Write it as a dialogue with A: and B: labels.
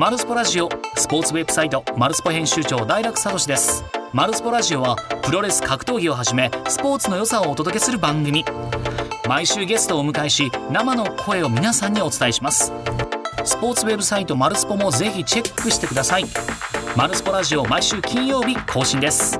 A: マルスポラジオスポーツウェブサイトマルスポ編集長大楽聡です。マルスポラジオはプロレス格闘技をはじめスポーツの良さをお届けする番組。毎週ゲストをお迎えし生の声を皆さんにお伝えします。スポーツウェブサイトマルスポもぜひチェックしてください。マルスポラジオ毎週金曜日更新です。